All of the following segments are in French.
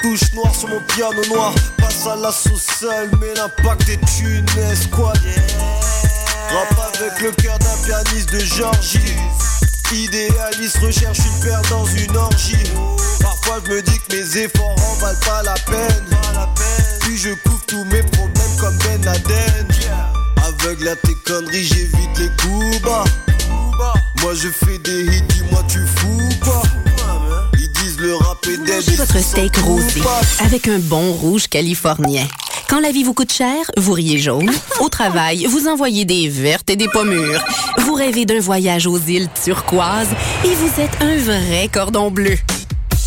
touche noire sur mon piano noir. Passe à l'assaut seul, mais l'impact est une escouade. Rap avec le cœur d'un pianiste de Georgie. Idéaliste recherche une paire dans une orgie. Parfois je me dis que mes efforts en valent pas la peine. Puis je couvre tous mes problèmes comme Ben Laden. Aveugle à tes conneries, j'évite les coups bas. Moi je fais des hits, dis-moi tu fous quoi. Le rap est Votre steak rosé avec un bon rouge californien. Quand la vie vous coûte cher, vous riez jaune. Au travail, vous envoyez des vertes et des pommures. Vous rêvez d'un voyage aux îles turquoises et vous êtes un vrai cordon bleu.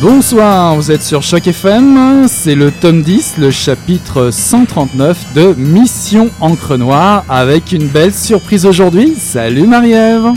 Bonsoir, vous êtes sur Choc FM, c'est le tome 10, le chapitre 139 de Mission Encre Noire, avec une belle surprise aujourd'hui. Salut Marie-Ève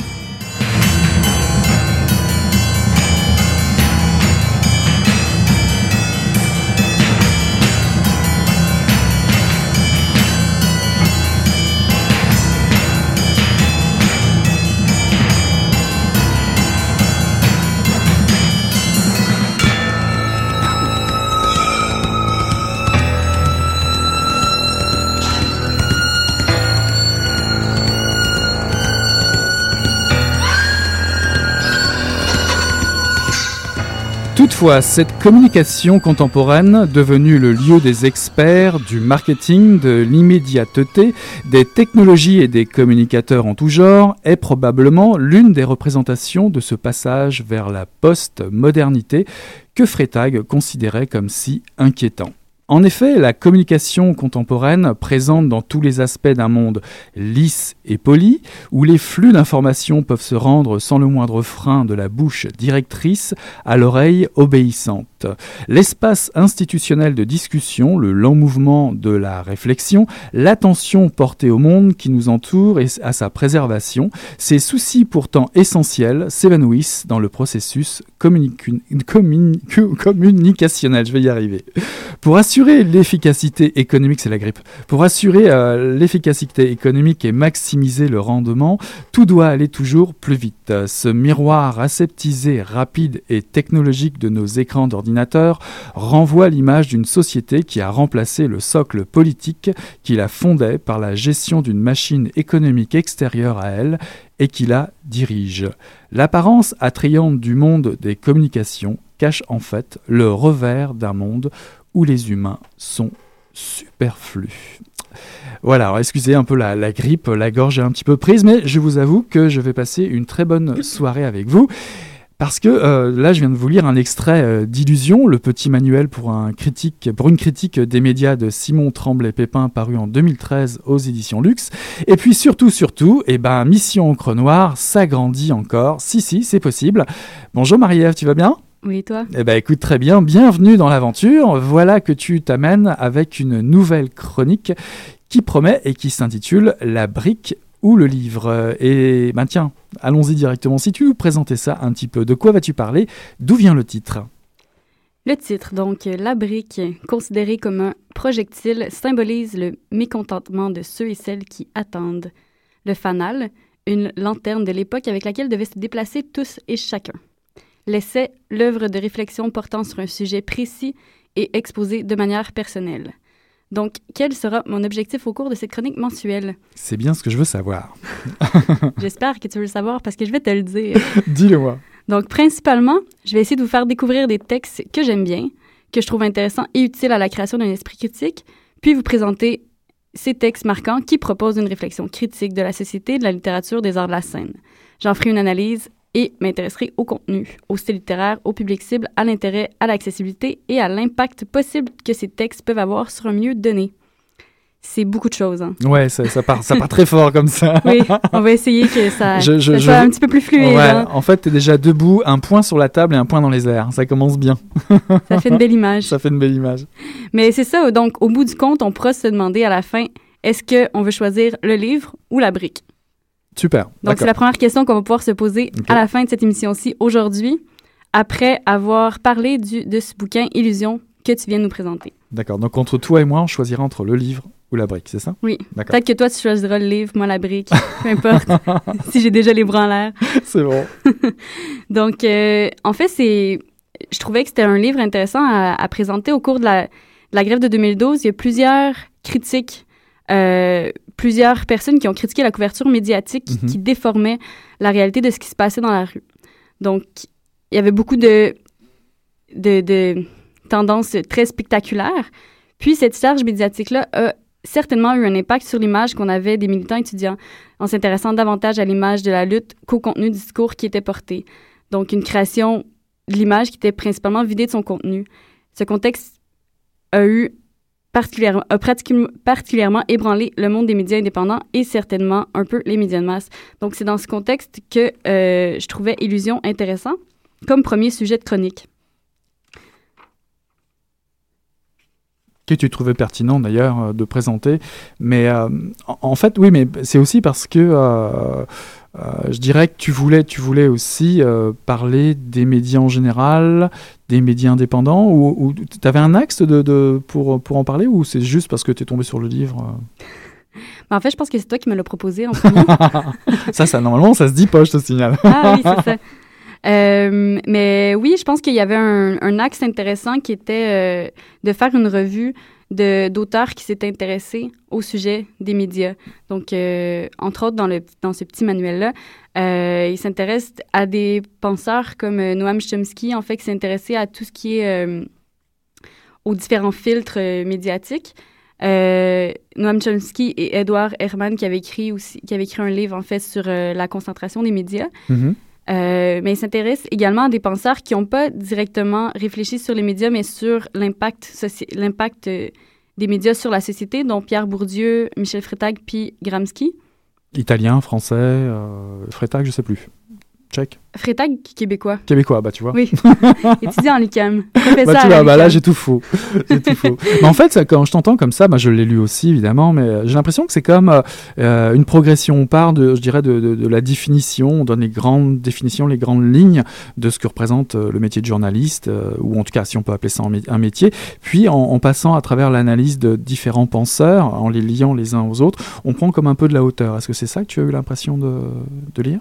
Toutefois, cette communication contemporaine, devenue le lieu des experts, du marketing, de l'immédiateté, des technologies et des communicateurs en tout genre, est probablement l'une des représentations de ce passage vers la post-modernité que Freytag considérait comme si inquiétant. En effet, la communication contemporaine présente dans tous les aspects d'un monde lisse et poli, où les flux d'informations peuvent se rendre sans le moindre frein de la bouche directrice à l'oreille obéissante. L'espace institutionnel de discussion, le lent mouvement de la réflexion, l'attention portée au monde qui nous entoure et à sa préservation, ces soucis pourtant essentiels s'évanouissent dans le processus communicationnel. Je vais y arriver. Pour assurer l'efficacité économique, c'est la grippe. Pour assurer euh, l'efficacité économique et maximiser le rendement, tout doit aller toujours plus vite. Ce miroir aseptisé, rapide et technologique de nos écrans d'ordinateur renvoie l'image d'une société qui a remplacé le socle politique qui la fondait par la gestion d'une machine économique extérieure à elle et qui la dirige. L'apparence attrayante du monde des communications cache en fait le revers d'un monde où les humains sont superflus. Voilà, excusez un peu la, la grippe, la gorge est un petit peu prise, mais je vous avoue que je vais passer une très bonne soirée avec vous. Parce que euh, là, je viens de vous lire un extrait euh, d'Illusion, le petit manuel pour, un critique, pour une critique des médias de Simon Tremblay-Pépin, paru en 2013 aux éditions Luxe. Et puis surtout, surtout, eh ben, Mission Encre Noire s'agrandit encore. Si, si, c'est possible. Bonjour Marie-Ève, tu vas bien? Oui, et toi? Eh ben écoute très bien, bienvenue dans l'aventure. Voilà que tu t'amènes avec une nouvelle chronique qui promet et qui s'intitule La brique ou le livre. Et ben tiens, allons-y directement. Si tu nous présentais ça un petit peu, de quoi vas-tu parler? D'où vient le titre? Le titre, donc, La brique, considérée comme un projectile, symbolise le mécontentement de ceux et celles qui attendent. Le fanal, une lanterne de l'époque avec laquelle devaient se déplacer tous et chacun. L'essai, l'œuvre de réflexion portant sur un sujet précis et exposé de manière personnelle. Donc, quel sera mon objectif au cours de cette chronique mensuelle? C'est bien ce que je veux savoir. J'espère que tu veux le savoir parce que je vais te le dire. Dis-le-moi. Donc, principalement, je vais essayer de vous faire découvrir des textes que j'aime bien, que je trouve intéressants et utiles à la création d'un esprit critique, puis vous présenter ces textes marquants qui proposent une réflexion critique de la société, de la littérature, des arts de la scène. J'en ferai une analyse et m'intéresserai au contenu, au style littéraire, au public cible, à l'intérêt, à l'accessibilité et à l'impact possible que ces textes peuvent avoir sur un milieu donné. C'est beaucoup de choses. Hein. Ouais, ça, ça, part, ça part très fort comme ça. Oui, on va essayer que ça, Je- je- ça je- soit un petit peu plus fluide. Ouais, hein. en fait, t'es déjà debout, un point sur la table et un point dans les airs. Ça commence bien. Ça fait une belle image. Ça fait une belle image. Mais c'est ça, donc au bout du compte, on pourra se demander à la fin, est-ce qu'on veut choisir le livre ou la brique? Super. Donc, c'est la première question qu'on va pouvoir se poser à la fin de cette émission-ci aujourd'hui, après avoir parlé du, de ce bouquin Illusion que tu viens de nous présenter. D'accord. Donc, entre toi et moi, on choisira entre le livre ou la brique, c'est ça? Oui. D'accord. Peut-être que toi, tu choisiras le livre, moi la brique, peu importe, si j'ai déjà les bras en l'air. c'est bon. Donc, euh, en fait, c'est, je trouvais que c'était un livre intéressant à, à présenter au cours de la, de la grève de 2012. Il y a plusieurs critiques, euh, plusieurs personnes qui ont critiqué la couverture médiatique qui- Mhm. qui déformait la réalité de ce qui se passait dans la rue. Donc, il y avait beaucoup de, de, de tendances très spectaculaires. Puis, cette charge médiatique-là a certainement eu un impact sur l'image qu'on avait des militants étudiants en s'intéressant davantage à l'image de la lutte qu'au contenu du discours qui était porté. Donc, une création de l'image qui était principalement vidée de son contenu. Ce contexte a eu particulièrement, a ébranlé le monde des médias indépendants et certainement un peu les médias de masse. Donc, c'est dans ce contexte que euh, je trouvais Illusion intéressant comme premier sujet de chronique. que tu trouvais pertinent d'ailleurs euh, de présenter. Mais euh, en, fait, oui, mais c'est aussi parce que je dirais que tu voulais, tu voulais aussi parler des médias en général, des médias indépendants, ou, tu avais un axe de, de- pour, pour en parler, ou c'est juste parce que tu es tombé sur le livre euh Mais en fait, je pense que c'est toi qui me l'as proposé en premier. Ça, ça, normalement, ça se dit pas, je te signale. Ah oui, c'est ça. Euh, mais oui, je pense qu'il y avait un, un axe intéressant qui était euh, de faire une revue d'auteurs qui s'étaient intéressés au sujet des médias. Donc, euh, entre autres, dans, le, dans ce petit manuel-là, euh, il s'intéresse à des penseurs comme euh, Noam Chomsky, en fait, qui s'est intéressé à tout ce qui est euh, aux différents filtres médiatiques. Noam Chomsky et Edward Herman qui avaient écrit aussi, qui avaient écrit un livre en fait sur la concentration des médias. Mhm. Euh, mais il s'intéresse également à des penseurs qui n'ont pas directement réfléchi sur les médias, mais sur l'impact l'impact euh, des médias sur la société, dont Pierre Bourdieu, Michel Freytag, puis Gramsci. Italien, français, euh, je sais plus. Tchèque. Freytag, québécois. Québécois, bah tu vois. Oui, étudiant en l'UQAM. Bah, tu vois, bah là j'ai tout faux. J'ai tout faux. Mais en fait, ça, quand je t'entends comme ça, bah, je l'ai lu aussi évidemment, mais euh, j'ai l'impression que c'est comme euh, euh, une progression. On part de, je dirais, de, de- de la définition, on donne les grandes définitions, les grandes lignes de ce que représente euh, le métier de journaliste, euh, ou en tout cas si on peut appeler ça un métier. Puis en, en passant à travers l'analyse de différents penseurs, en les liant les uns aux autres, on prend comme un peu de la hauteur. Est-ce que c'est ça que tu as eu l'impression de, de lire?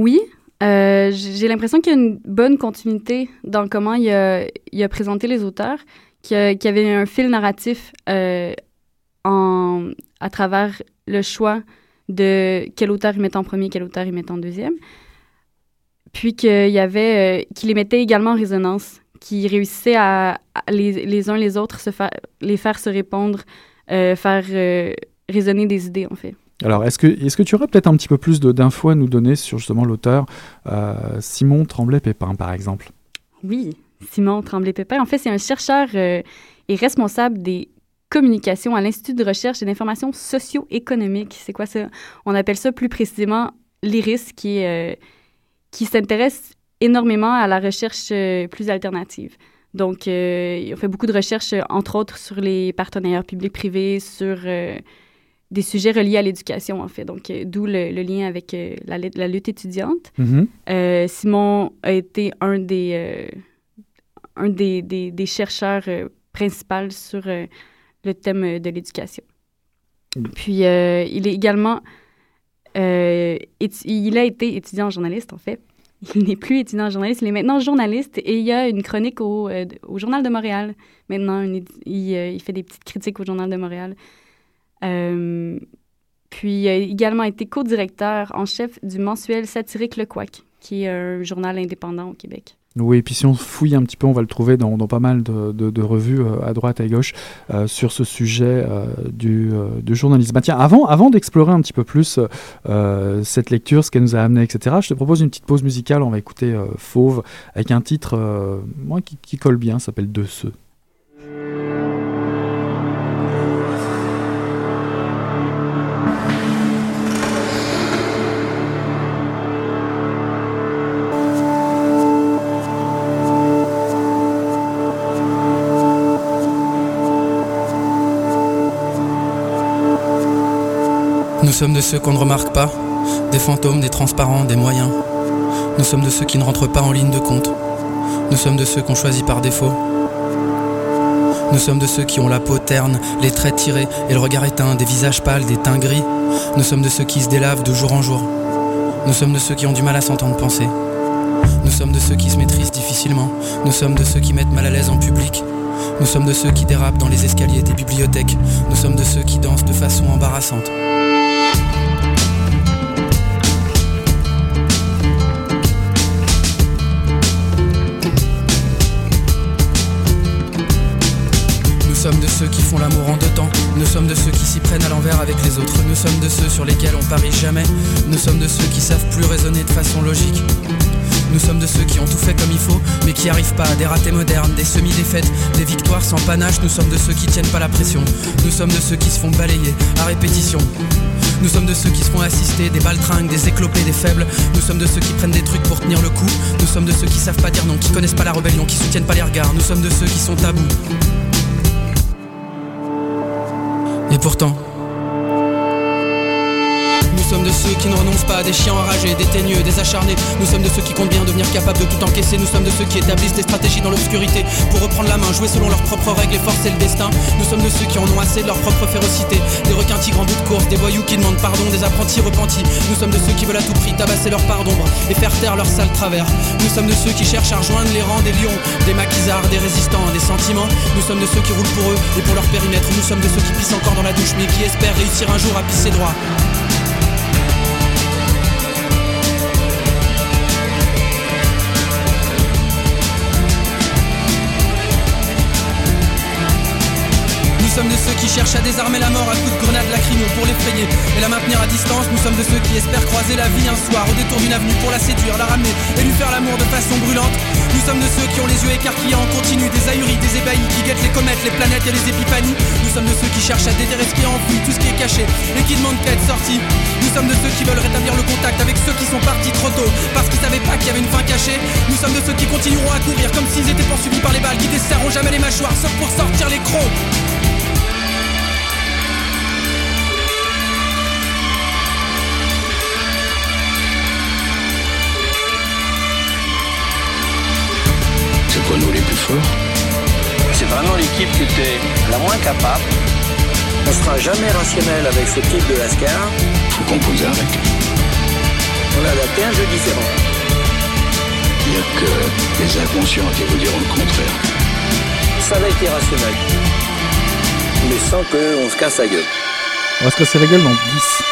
Oui, euh, j'ai l'impression qu'il y a une bonne continuité dans comment il a, il a présenté les auteurs, qu'il y, qu'il avait un fil narratif euh, à travers le choix de quel auteur il mettait en premier, quel auteur il mettait en deuxième. Puis qu'il euh, qu'il les mettait également en résonance, qui réussissait à, les, uns les autres se les faire se répondre, faire résonner des idées en fait. Alors, est-ce que, est que tu aurais peut-être un petit peu plus d'infos à nous donner sur justement l'auteur euh, Simon Tremblay-Pépin, par exemple? Oui, Simon Tremblay-Pépin. En fait, c'est un chercheur euh, et responsable des communications à l'Institut de recherche et d'information socio-économique. C'est quoi ça? On appelle ça plus précisément l'IRIS, qui, euh, qui s'intéresse énormément à la recherche plus alternative. Donc, il fait beaucoup de recherches, entre autres, sur les partenariats publics-privés, sur des sujets reliés à l'éducation, en fait. Donc, euh, d'où le, le lien avec euh, la, lutte- la lutte étudiante. Mhm. Euh, Simon a été un des, un des, des, des chercheurs principaux sur le thème de l'éducation. Mm. Puis, il est également... il a été étudiant en journaliste, en fait. Il n'est plus étudiant en journaliste, il est maintenant journaliste et il y a une chronique au, au Journal de Montréal. Maintenant, une il, il fait des petites critiques au Journal de Montréal. Euh, puis, il a également été co-directeur en chef du mensuel satirique Le Couac, qui est un journal indépendant au Québec. Oui, et puis si on fouille un petit peu, on va le trouver dans, pas mal de, revues euh, à droite et à gauche euh, sur ce sujet du, journalisme. Bah, tiens, avant, d'explorer un petit peu plus cette lecture, ce qu'elle nous a amené, etc., je te propose une petite pause musicale. On va écouter Fauve avec un titre moi, qui, qui colle bien, s'appelle De ceux. Sommes de ceux qu'on ne remarque pas, des fantômes, des transparents, des moyens. Nous sommes de ceux qui ne rentrent pas en ligne de compte. Nous sommes de ceux qu'on choisit par défaut. Nous sommes de ceux qui ont la peau terne, les traits tirés et le regard éteint, des visages pâles, des teints gris. Nous sommes de ceux qui se délavent de jour en jour. Nous sommes de ceux qui ont du mal à s'entendre penser. Nous sommes de ceux qui se maîtrisent difficilement. Nous sommes de ceux qui mettent mal à l'aise en public. Nous sommes de ceux qui dérapent dans les escaliers des bibliothèques. Nous sommes de ceux qui dansent de façon embarrassante. Nous sommes de ceux qui font l'amour en deux temps. Nous sommes de ceux qui s'y prennent à l'envers avec les autres. Nous sommes de ceux sur lesquels on parie jamais. Nous sommes de ceux qui savent plus raisonner de façon logique. Nous sommes de ceux qui ont tout fait comme il faut, mais qui arrivent pas des ratés modernes, des semi-défaites, des victoires sans panache. Nous sommes de ceux qui tiennent pas la pression. Nous sommes de ceux qui se font balayer à répétition. Nous sommes de ceux qui se font assister, des baltringues, des éclopés, des faibles. Nous sommes de ceux qui prennent des trucs pour tenir le coup. Nous sommes de ceux qui savent pas dire non, qui connaissent pas la rébellion, qui soutiennent pas les regards. Nous sommes de ceux qui sont tabous. Et pourtant, sommes de ceux qui ne renoncent pas des chiens enragés, des teigneux, des acharnés. Nous sommes de ceux qui comptent bien devenir capables de tout encaisser. Nous sommes de ceux qui établissent des stratégies dans l'obscurité pour reprendre la main, jouer selon leurs propres règles et forcer le destin. Nous sommes de ceux qui en ont assez de leur propre férocité. Des requins tigres en bout de course, des voyous qui demandent pardon, des apprentis repentis. Nous sommes de ceux qui veulent à tout prix tabasser leur part d'ombre et faire taire leur sale travers. Nous sommes de ceux qui cherchent à rejoindre les rangs des lions, des maquisards, des résistants, des sentiments. Nous sommes de ceux qui roulent pour eux et pour leur périmètre. Nous sommes de ceux qui pissent encore dans la douche mais qui espèrent réussir un jour à pisser droit. Sommes de ceux qui cherchent à désarmer la mort à coups de grenades lacrymo pour l'effrayer et la maintenir à distance. Nous sommes de ceux qui espèrent croiser la vie un soir au détour d'une avenue pour la séduire, la ramener et lui faire l'amour de façon brûlante. Nous sommes de ceux qui ont les yeux écarquillés en continu, des ahuris, des ébahis, qui guettent les comètes, les planètes et les épiphanies. Nous sommes de ceux qui cherchent à déterrer ce qui est enfoui, tout ce qui est caché et qui demandent qu'à être sorti. Nous sommes de ceux qui veulent rétablir le contact avec ceux qui sont partis trop tôt parce qu'ils savaient pas qu'il y avait une fin cachée. Nous sommes de ceux qui continueront à courir comme s'ils étaient poursuivis par les balles, qui desserreront jamais les mâchoires sauf pour sortir les crocs. C'est vraiment l'équipe qui était la moins capable. On sera jamais rationnel avec ce type de lascar. Faut composer avec. On a adapté un jeu différent. Il n'y a que les inconscients qui vous diront le contraire. Ça va être irrationnel. Mais sans qu'on se casse la gueule. On va se casser la gueule dans 10.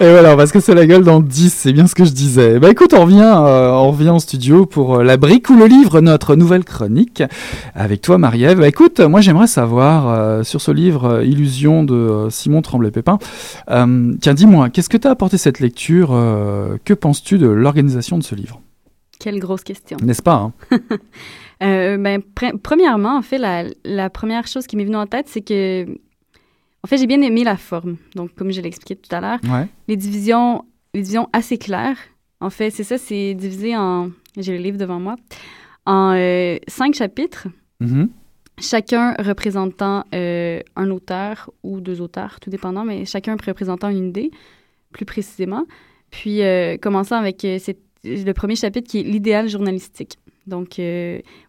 Et voilà, on va se casser la gueule dans 10, c'est bien ce que je disais. Bah écoute, on revient, euh, on revient en studio pour euh, La brique ou le livre, notre nouvelle chronique, avec toi Marie-Ève. Bah écoute, moi j'aimerais savoir, euh, sur ce livre Illusion de euh, Simon Tremblay-Pépin, tiens dis-moi, qu'est-ce que t'a apporté cette lecture Que penses-tu de l'organisation de ce livre? Quelle grosse question. N'est-ce pas hein? Euh, ben, pre- premièrement, en fait, la, la première chose qui m'est venue en tête, c'est que, en fait, j'ai bien aimé la forme. Donc, comme je l'ai expliqué tout à l'heure, Ouais. les divisions, les divisions assez claires. En fait, c'est ça, c'est divisé en, j'ai le livre devant moi, en euh, cinq chapitres, Mhm. chacun représentant euh, un auteur ou deux auteurs, tout dépendant, mais chacun représentant une idée, plus précisément. Puis, euh, commençant avec cette, le premier chapitre qui est l'idéal journalistique. Donc,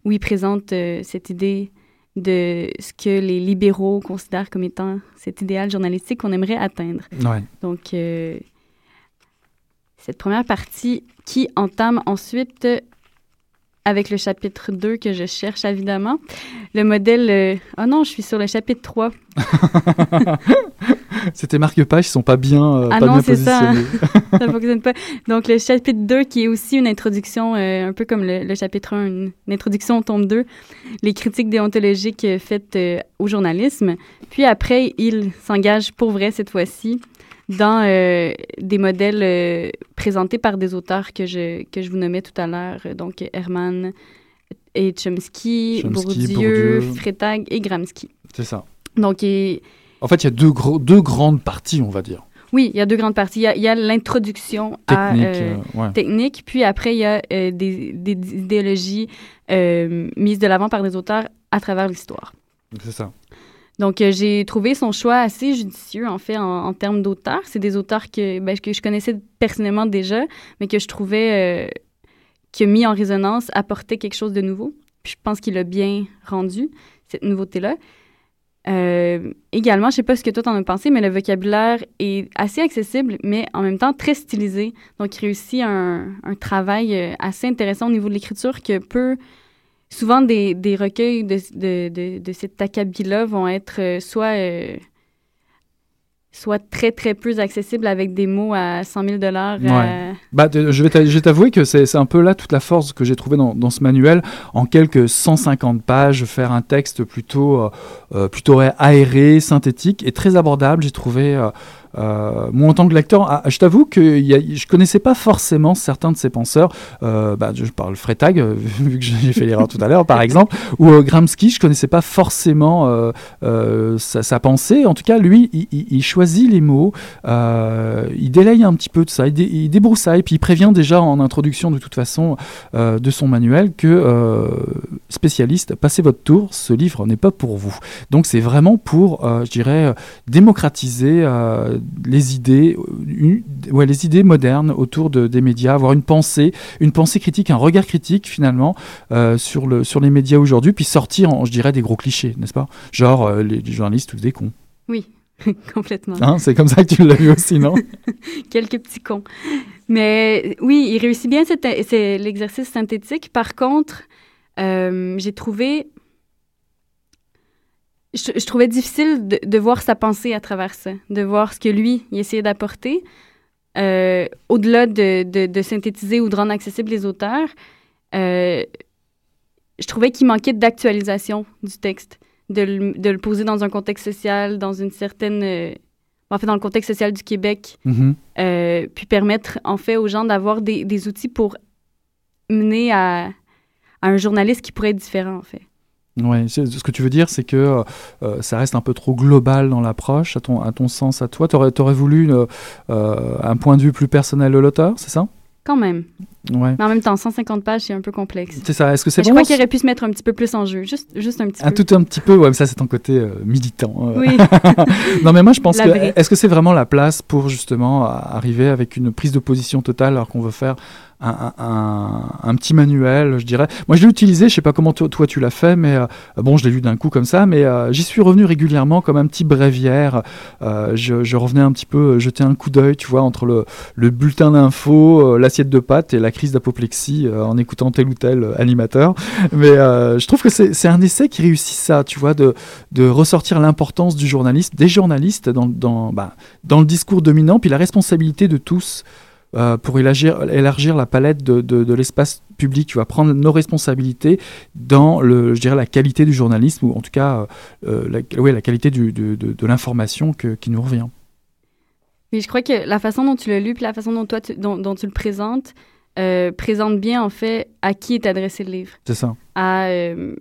où il présente cette idée de ce que les libéraux considèrent comme étant cet idéal journalistique qu'on aimerait atteindre. Ouais. Donc, euh, cette première partie qui entame ensuite avec le chapitre 2 que je cherche évidemment. Le modèle... euh, Oh non, je suis sur le chapitre 3. C'était marque-pages, ils sont pas bien, euh, Ah pas non, bien c'est ça. positionnés. ça ne fonctionne pas. Donc, le chapitre 2, qui est aussi une introduction, euh, un peu comme le, le chapitre 1, une, une introduction au tome 2, les critiques déontologiques euh, faites euh, au journalisme. Puis après, il s'engage pour vrai cette fois-ci dans des modèles présentés par des auteurs que je, que je vous nommais tout à l'heure, donc Herman et Chomsky, Chomsky, Bourdieu, Bourdieu. Et Gramsci. C'est ça. Donc, il- En fait, il y a deux, gros- deux grandes parties, on va dire. oui, il y a deux grandes parties. Il y a, l'introduction Technique, euh, euh, ouais. technique, puis après, il y a euh, des, des idéologies euh, mises de l'avant par des auteurs à travers l'histoire. C'est ça. Donc, j'ai trouvé son choix assez judicieux, en fait, en, en termes d'auteurs. C'est des auteurs que, ben, que je connaissais personnellement déjà, mais que je trouvais que, mis en résonance, apportait quelque chose de nouveau. Puis je pense qu'il a bien rendu, cette nouveauté-là. Euh, également, je sais pas ce que toi t'en as pensé, mais le vocabulaire est assez accessible, mais en même temps très stylisé. Donc, il réussit un, un travail euh, assez intéressant au niveau de l'écriture que peut souvent des, des recueils de, de, de, de cet acabit-là vont être euh, soit, euh, soit très, très peu accessibles avec des mots à 100 000 dollars. euh, Ouais. Bah, de- je vais t'avouer que c'est un peu là toute la force que j'ai trouvé dans, dans ce manuel. En quelques 150 pages, faire un texte plutôt, euh, euh, plutôt aéré, synthétique et très abordable. J'ai trouvé. euh, euh, moi, en tant que lecteur, ah, je t'avoue que y a- je connaissais pas forcément certains de ces penseurs. Euh, bah, je parle Freytag, euh, vu que j'ai fait l'erreur tout à l'heure, par exemple, ou euh, Gramsci. Je connaissais pas forcément sa, pensée. En tout cas, lui, il, choisit les mots, il délaye un petit peu de ça, il, dé- il débroussaille, puis il prévient déjà en introduction de toute façon de son manuel que spécialiste, passez votre tour, ce livre n'est pas pour vous. Donc c'est vraiment pour, euh, je dirais, euh, démocratiser euh, les idées, une- ouais, les idées modernes autour de- des médias, avoir une pensée, une pensée critique, un regard critique finalement euh, sur, le, sur les médias aujourd'hui, puis sortir, en, je dirais, des gros clichés, n'est-ce pas? Genre les, les journalistes tous des cons. Oui, complètement. Hein, c'est comme ça que tu l'as vu aussi, non? Quelques petits cons. Mais oui, il réussit bien l'exercice synthétique. Par contre, euh, j'ai trouvé. Je, je trouvais difficile de, de voir sa pensée à travers ça, de voir ce que lui, il essayait d'apporter. Euh, Au-delà de, de, de synthétiser ou de rendre accessibles les auteurs, euh, je trouvais qu'il manquait d'actualisation du texte, de le, de le poser dans un contexte social, dans une certaine. euh, en fait, dans le contexte social du Québec, Mhm. euh, puis permettre en fait aux gens d'avoir des, des outils pour mener à, à un journaliste qui pourrait être différent en fait. C'est- ce que tu veux dire, c'est que euh, euh, ça reste un peu trop global dans l'approche, à ton, à ton sens, à toi. Tu aurais, voulu une, euh, un point de vue plus personnel de l'auteur, c'est ça? Quand même. Ouais. Mais en même temps, 150 pages, c'est un peu complexe. C'est ça. Est-ce que c'est je vraiment crois qu'il aurait pu se mettre un petit peu plus en jeu, juste, juste un petit un peu. tout un petit peu Ouais, mais ça c'est ton côté euh, militant. Oui. non, mais moi je pense La que est-ce que c'est vraiment la place pour justement a- arriver avec une prise de position totale alors qu'on veut faire un, petit manuel, je dirais. Moi, je l'ai utilisé, je sais pas comment toi, tu l'as fait, mais euh, bon, je l'ai lu d'un coup comme ça, mais euh, j'y suis revenu régulièrement comme un petit bréviaire. Euh, je, revenais un petit peu jeter un coup d'œil, tu vois, entre le, le bulletin d'info, euh, l'assiette de pâtes et la crise d'apoplexie en écoutant tel ou tel animateur. Mais je trouve que c'est c'est un essai qui réussit ça, tu vois, de, de ressortir l'importance du journaliste, des journalistes dans, dans, bah, dans le discours dominant, puis la responsabilité de tous euh, pour élargir, élargir la palette de, de, de l'espace public, tu vas prendre nos responsabilités dans le, je dirais, la qualité du journalisme, ou en tout cas euh, la, ouais, la qualité du, de, de, l'information que- qui nous revient. Mais je crois que la façon dont tu l'as lu, puis la façon dont toi tu, dont, dont tu le présentes, euh, présente bien en fait à qui est adressé le livre. C'est ça. À, euh,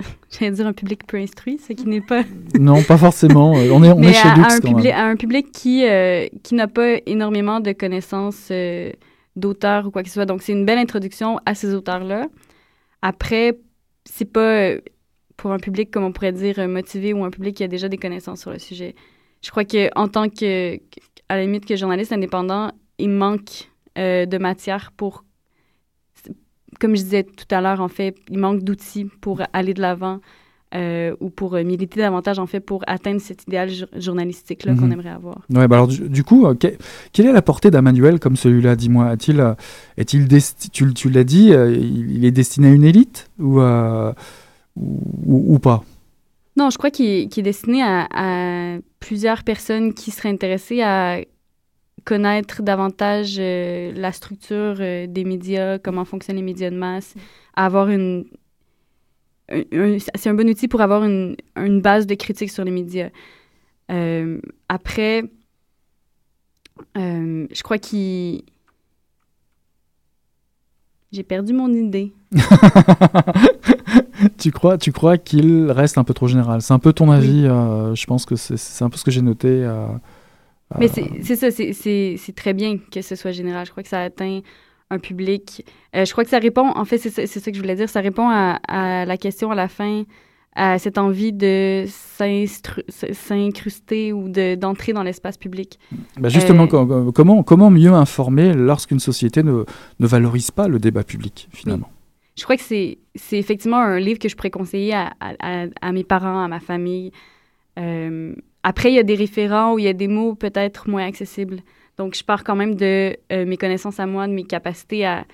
j'allais dire un public peu instruit, ce qui n'est pas. Non, pas forcément. euh, On est, on Mais est chez à, Lux à un quand même. public, à un public qui, euh, qui n'a pas énormément de connaissances euh, d'auteurs ou quoi que ce soit. Donc, c'est une belle introduction à ces auteurs-là. Après, c'est pas pour un public, comme on pourrait dire, motivé ou un public qui a déjà des connaissances sur le sujet. Je crois qu'en tant que, que- à la limite, que journaliste indépendant, il manque euh, de matière pour, comme je disais tout à l'heure, en fait, il manque d'outils pour aller de l'avant euh, ou pour euh, militer davantage, en fait, pour atteindre cet idéal jour- journalistique-là qu'on Mhm. aimerait avoir. Ouais, bah alors du, du coup, euh, que- quelle est la portée d'un manuel comme celui-là? Dis-moi, a-t-il, est-il tu, tu l'as dit, il, il est destiné à une élite ou, ou, pas? Non, je crois qu'il est, destiné à, à plusieurs personnes qui seraient intéressées à connaître davantage euh, la structure euh, des médias, comment fonctionnent les médias de masse, avoir une... un- un- c'est un bon outil pour avoir une, une base de critique sur les médias. Euh, après, je crois qu'il... J'ai perdu mon idée. tu crois, tu crois qu'il reste un peu trop général? C'est un peu ton avis. je pense que c'est un peu ce que j'ai noté. Mais euh, c'est ça, c'est- très bien que ce soit général. Je crois que ça atteint un public. Euh, je crois que ça répond, en fait, c'est ça, que je voulais dire, ça répond à, à la question à la fin, à cette envie de s'incruster ou de- d'entrer dans l'espace public. bah justement, Euh, com- comment, comment mieux informer lorsqu'une société ne, ne valorise pas le débat public finalement? Je crois que c'est effectivement un livre que je pourrais conseiller à, à- à- à mes parents, à ma famille. Euh, après, il y a des référents où il y a des mots peut-être moins accessibles. Donc, je pars quand même de euh, mes connaissances à moi, de mes capacités, à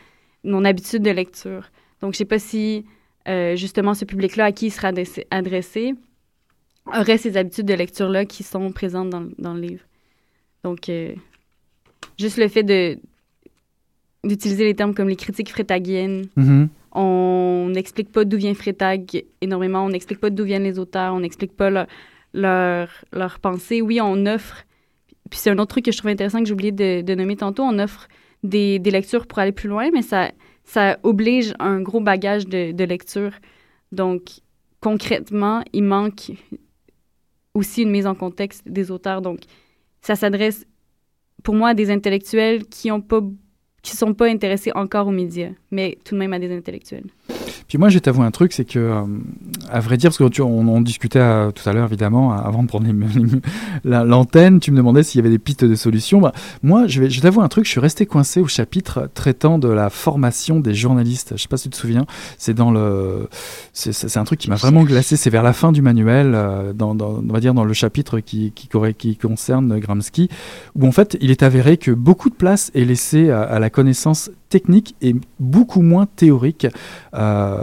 mon habitude de lecture. Donc, je sais pas si euh, justement ce public-là à qui il sera adressé, aurait ces habitudes de lecture-là qui sont présentes dans, dans le livre. Donc, euh, juste le fait de d'utiliser les termes comme les critiques frétagiennes, Mhm. on n'explique pas d'où vient Freytag énormément, on n'explique pas d'où viennent les auteurs, on n'explique pas leur, leur, leur pensée. Oui, on offre, puis c'est un autre truc que je trouve intéressant que j'ai oublié de, de nommer tantôt, on offre des, des lectures pour aller plus loin, mais ça, ça oblige un gros bagage de, de lecture. Donc, concrètement, il manque aussi une mise en contexte des auteurs. Donc, ça s'adresse pour moi à des intellectuels qui ont pas qui sont pas intéressés encore aux médias, mais tout de même à des intellectuels. Puis moi, je vais t'avouer un truc, c'est que, euh, à vrai dire, parce tu, on, on discutait euh, tout à l'heure, évidemment, euh, avant de prendre l'antenne, tu me demandais s'il y avait des pistes de solutions. Bah, moi, je vais, je un truc, je suis resté coincé au chapitre traitant de la formation des journalistes. Je sais pas si tu te souviens, c'est dans le, c'est- un truc qui m'a vraiment glacé. C'est vers la fin du manuel, dans, on va dire dans le chapitre qui, qui concerne Gramsci, où en fait, il est avéré que beaucoup de place est laissée à, à la connaissance technique et beaucoup moins théorique euh,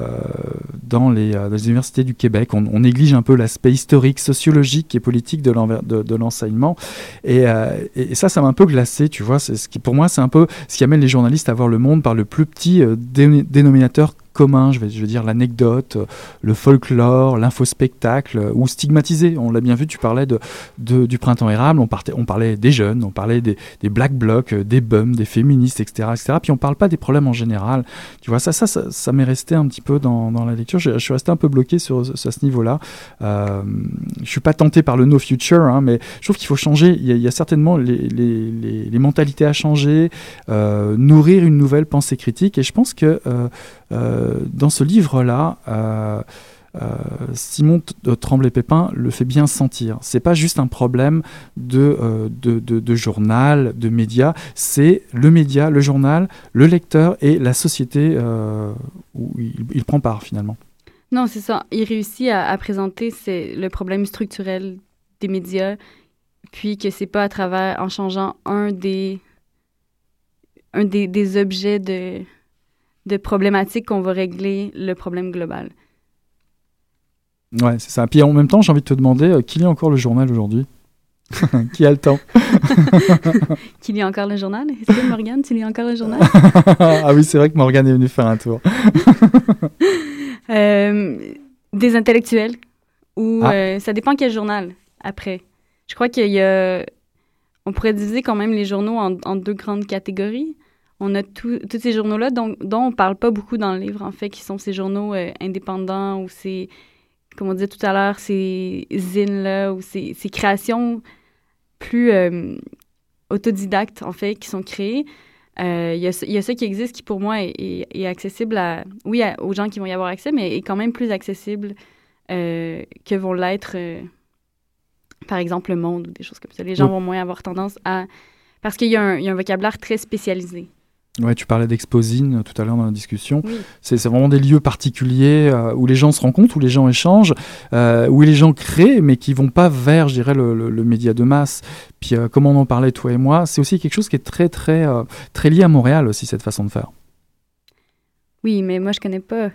dans, les, euh, dans les universités du Québec. On, néglige un peu l'aspect historique, sociologique et politique de l'enseignement. Et, euh, et- et ça, ça m'a un peu glacé, tu vois. C'est ce qui, pour moi, c'est un peu ce qui amène les journalistes à voir le monde par le plus petit dé- dénominateur commun, je vais, dire l'anecdote, euh, le folklore, l'infospectacle, euh, ou stigmatisé. On l'a bien vu, tu parlais de, du printemps érable, on, parlait des jeunes, on parlait des, black blocs, euh, des bums, des féministes, etc., etc. Puis on parle pas des problèmes en général. Tu vois, ça, ça, ça, m'est resté un petit peu dans, dans la lecture. Je, suis resté un peu bloqué sur, ce- niveau-là. Euh, je suis pas tenté par le no future, hein, mais je trouve qu'il faut changer. Il y a, certainement les, mentalités à changer, nourrir une nouvelle pensée critique. Et je pense que dans ce livre-là, euh, euh, Simon Tremblay-Pépin le fait bien sentir. C'est pas juste un problème de, euh, journal, de média, c'est le média, le journal, le lecteur et la société euh, où il, il prend part finalement. Non, c'est ça. Il réussit à, présenter le problème structurel des médias, puis que c'est pas à travers en changeant un des un des objets de de problématiques qu'on va régler le problème global. Ouais, c'est ça. Puis en même temps, j'ai envie de te demander euh, qui lit encore le journal aujourd'hui? Qui a le temps? Qui lit encore le journal? Est-ce que Morgane, tu lis encore le journal? Ah oui, c'est vrai que Morgane est venue faire un tour. Euh, Des intellectuels ou Ah. euh, ça dépend quel journal après. Je crois qu'il y a on pourrait diviser quand même les journaux en, en deux grandes catégories. On a tout- tous ces journaux-là dont, dont on parle pas beaucoup dans le livre, en fait, qui sont ces journaux euh, indépendants ou ces, comme on disait tout à l'heure, ces zines-là ou ces, ces créations plus euh, autodidactes, en fait, qui sont créées. Euh, Il y, a, ça- il y a ça qui existe qui, pour moi, est, est- est accessible à, oui, à- aux gens qui vont y avoir accès, mais est quand même plus accessible que vont l'être, par exemple, le monde ou des choses comme ça. Les gens vont moins avoir tendance à... Parce qu'il y a un vocabulaire très spécialisé. Ouais, tu parlais d'Exposine tout à l'heure dans la discussion. Oui. C'est vraiment des lieux particuliers euh, où les gens se rencontrent, où les gens échangent, euh, où les gens créent, mais qui vont pas vers, je dirais, le, le- le média de masse. Puis, euh, comme on en parlait toi et moi, c'est aussi quelque chose qui est très, très, euh, très lié à Montréal aussi cette façon de faire. Oui, mais moi, je connais pas.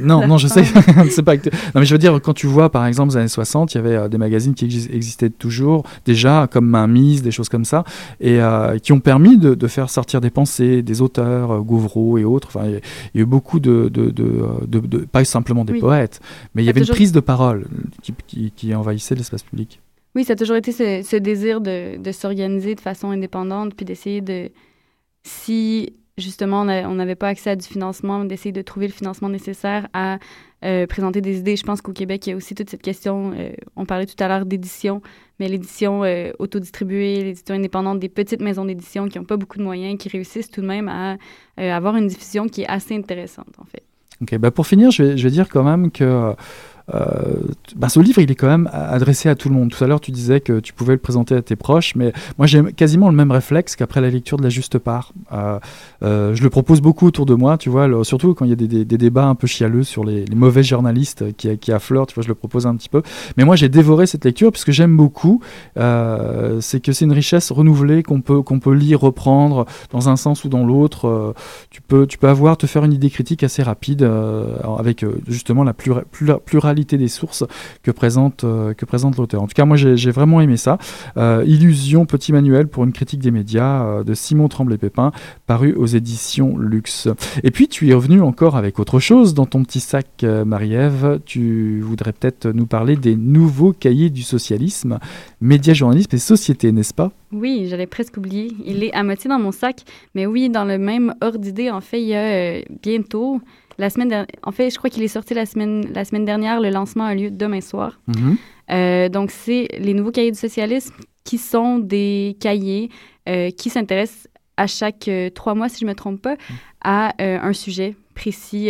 Non, non, je sais. c'est pas que- Non, mais je veux dire, quand tu vois, par exemple, les années 60, il y avait euh, des magazines qui exis- existaient toujours, déjà, comme Mainmise, des choses comme ça, et euh, qui ont permis de, de faire sortir des pensées, des auteurs, euh, Gauvreau et autres. Enfin, il y a- il y a eu beaucoup de, de, de, euh, pas simplement des Oui. poètes, mais il y avait une prise de parole qui, qui, qui envahissait l'espace public. Oui, ça a toujours été ce, ce désir de, de s'organiser de façon indépendante, puis d'essayer de, si justement on n'avait pas accès à du financement, d'essayer de trouver le financement nécessaire à euh, présenter des idées. Je pense qu'au Québec, il y a aussi toute cette question, euh, on parlait tout à l'heure d'édition, mais l'édition euh, autodistribuée, l'édition indépendante, des petites maisons d'édition qui n'ont pas beaucoup de moyens, qui réussissent tout de même à avoir une diffusion qui est assez intéressante, en fait. Ok, bah pour finir, je vais dire quand même que bah ce livre, il est quand même adressé à tout le monde. Tout à l'heure, tu disais que tu pouvais le présenter à tes proches, mais moi, j'ai quasiment le même réflexe qu'après la lecture de La Juste Part. Euh, euh, je le propose beaucoup autour de moi, tu vois, le- surtout quand il y a des, débats un peu chialeux sur les, mauvais journalistes qui, affleurent, tu vois, je le propose un petit peu. Mais moi, j'ai dévoré cette lecture puisque j'aime beaucoup. C'est que c'est une richesse renouvelée qu'on peut, qu'on peut lire, reprendre dans un sens ou dans l'autre. Tu peux, tu peux avoir, te faire une idée critique assez rapide avec justement la plura- plura- des sources que présente, euh, que présente l'auteur. En tout cas, moi, j'ai vraiment aimé ça. Euh, Illusion, petit manuel pour une critique des médias euh, de Simon Tremblay-Pépin, paru aux éditions Luxe. Et puis, tu es revenu encore avec autre chose dans ton petit sac, Marie-Ève. Tu voudrais peut-être nous parler des nouveaux cahiers du socialisme, médias, journalisme et société, n'est-ce pas? Oui, j'allais presque oublier. Il est à moitié dans mon sac. Mais oui, dans le même ordre d'idée, en fait, il y a bientôt, la semaine dernière, en fait, je crois qu'il est sorti la semaine, la semaine dernière. Le lancement a lieu demain soir. Mhm. Euh, donc, c'est les nouveaux cahiers du socialisme qui sont des cahiers euh, qui s'intéressent à chaque euh, trois mois, si je ne me trompe pas, à euh, un sujet précis,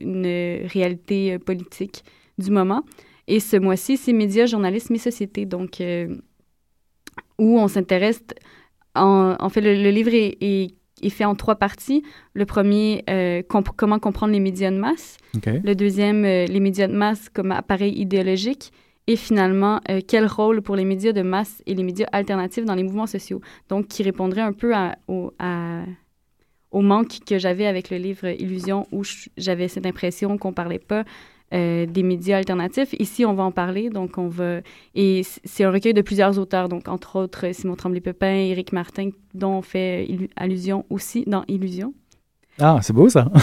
une réalité politique du moment. Et ce mois-ci, c'est médias, journalisme et société. Donc, où on s'intéresse. En, en fait, le, le livre est, est- est fait en trois parties. Le premier, euh, comp- comment comprendre les médias de masse. Le deuxième, euh, les médias de masse comme appareil idéologique. Et finalement, euh, quel rôle pour les médias de masse et les médias alternatifs dans les mouvements sociaux. Donc, qui répondrait un peu à- au, à- au manque que j'avais avec le livre Illusion, où j'avais cette impression qu'on parlait pas euh, des médias alternatifs. Ici, on va en parler. Donc, on va. Et c'est un recueil de plusieurs auteurs, donc entre autres Simon Tremblay-Pépin, Éric Martin, dont on fait illu- allusion aussi dans Illusion. Ah, c'est beau ça.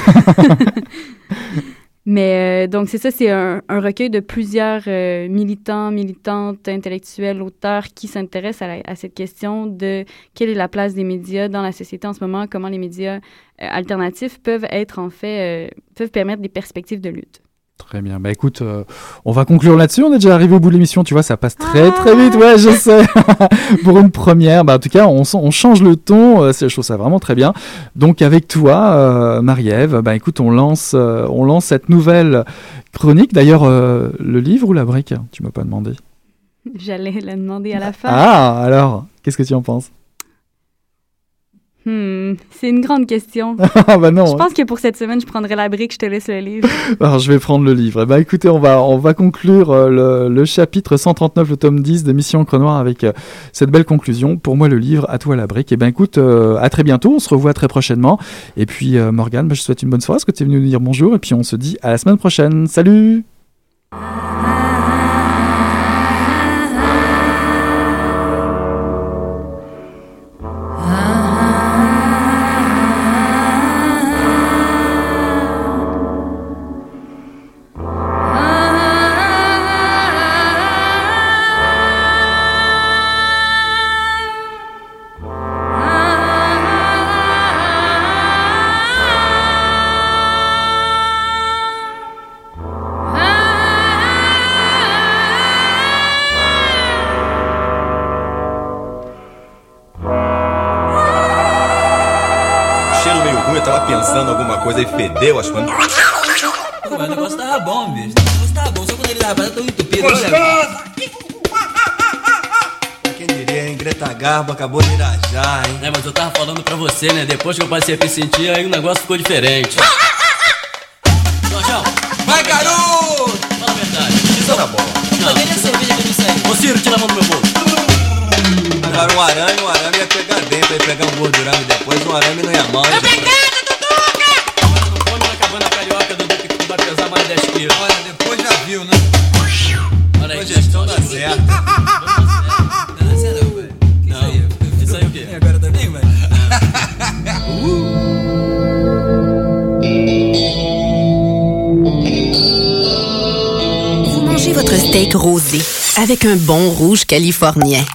Mais euh, donc, c'est ça, c'est un, un recueil de plusieurs euh, militants, militantes, intellectuels, auteurs qui s'intéressent à, la- à cette question de quelle est la place des médias dans la société en ce moment, comment les médias euh, alternatifs peuvent être en fait, euh, peuvent permettre des perspectives de lutte. Très bien. Bah écoute, euh, on va conclure là-dessus. On est déjà arrivé au bout de l'émission. Tu vois, ça passe très très vite. Ouais, je sais. Pour une première, bah en tout cas, on, change le ton. Euh, je trouve ça vraiment très bien. Donc avec toi, euh, Marie-Ève, bah écoute, on lance, on lance cette nouvelle chronique. D'ailleurs, le livre ou la brique? Tu m'as pas demandé. J'allais la demander à la fin. Ah, alors, qu'est-ce que tu en penses? Hmm, c'est une grande question. Ah bah non. Je pense que pour cette semaine, je prendrai la brique, je te laisse le livre. Alors je vais prendre le livre. Eh ben, écoutez, on va, on va conclure euh, le, le chapitre 139, le tome 10 de Mission Encre Noire avec euh, cette belle conclusion. Pour moi, le livre, à toi la brique. Et ben écoute, euh, à très bientôt, on se revoit très prochainement. Et puis euh, Morgane, je te souhaite une bonne soirée, parce que tu es venu nous dire bonjour? Et puis on se dit à la semaine prochaine. Salut meio ruim, eu tava pensando alguma coisa e fedeu, acho que. Pô, mas o negócio tava bom, bicho. O negócio tava bom, só quando ele tava tão entupido. olha. Quem diria, hein, Greta na garba, acabou de irajar, hein? É, mas eu tava falando pra você, né? Depois que eu passei a me sentir, aí o negócio ficou diferente. Jorjão! Vai, garoto! Fala a verdade. Isso tá bom. Não. Cadê a cerveja que eu me saí? Ô, Ciro, tira a mão do meu bolso. Agora um ia pegar dentro, ia pegar um gordurame depois, um arame não ia mal. hein, gente? Não come na cabana carioca, Dudu, que tu vai pesar mais 10 quilos. Olha, depois já viu, né? Olha aí, Depois gente, gestão tá dá certo. certo. Não, isso aí o quê? Agora também, velho. Vous mangez votre steak rosé avec un bon rouge californien.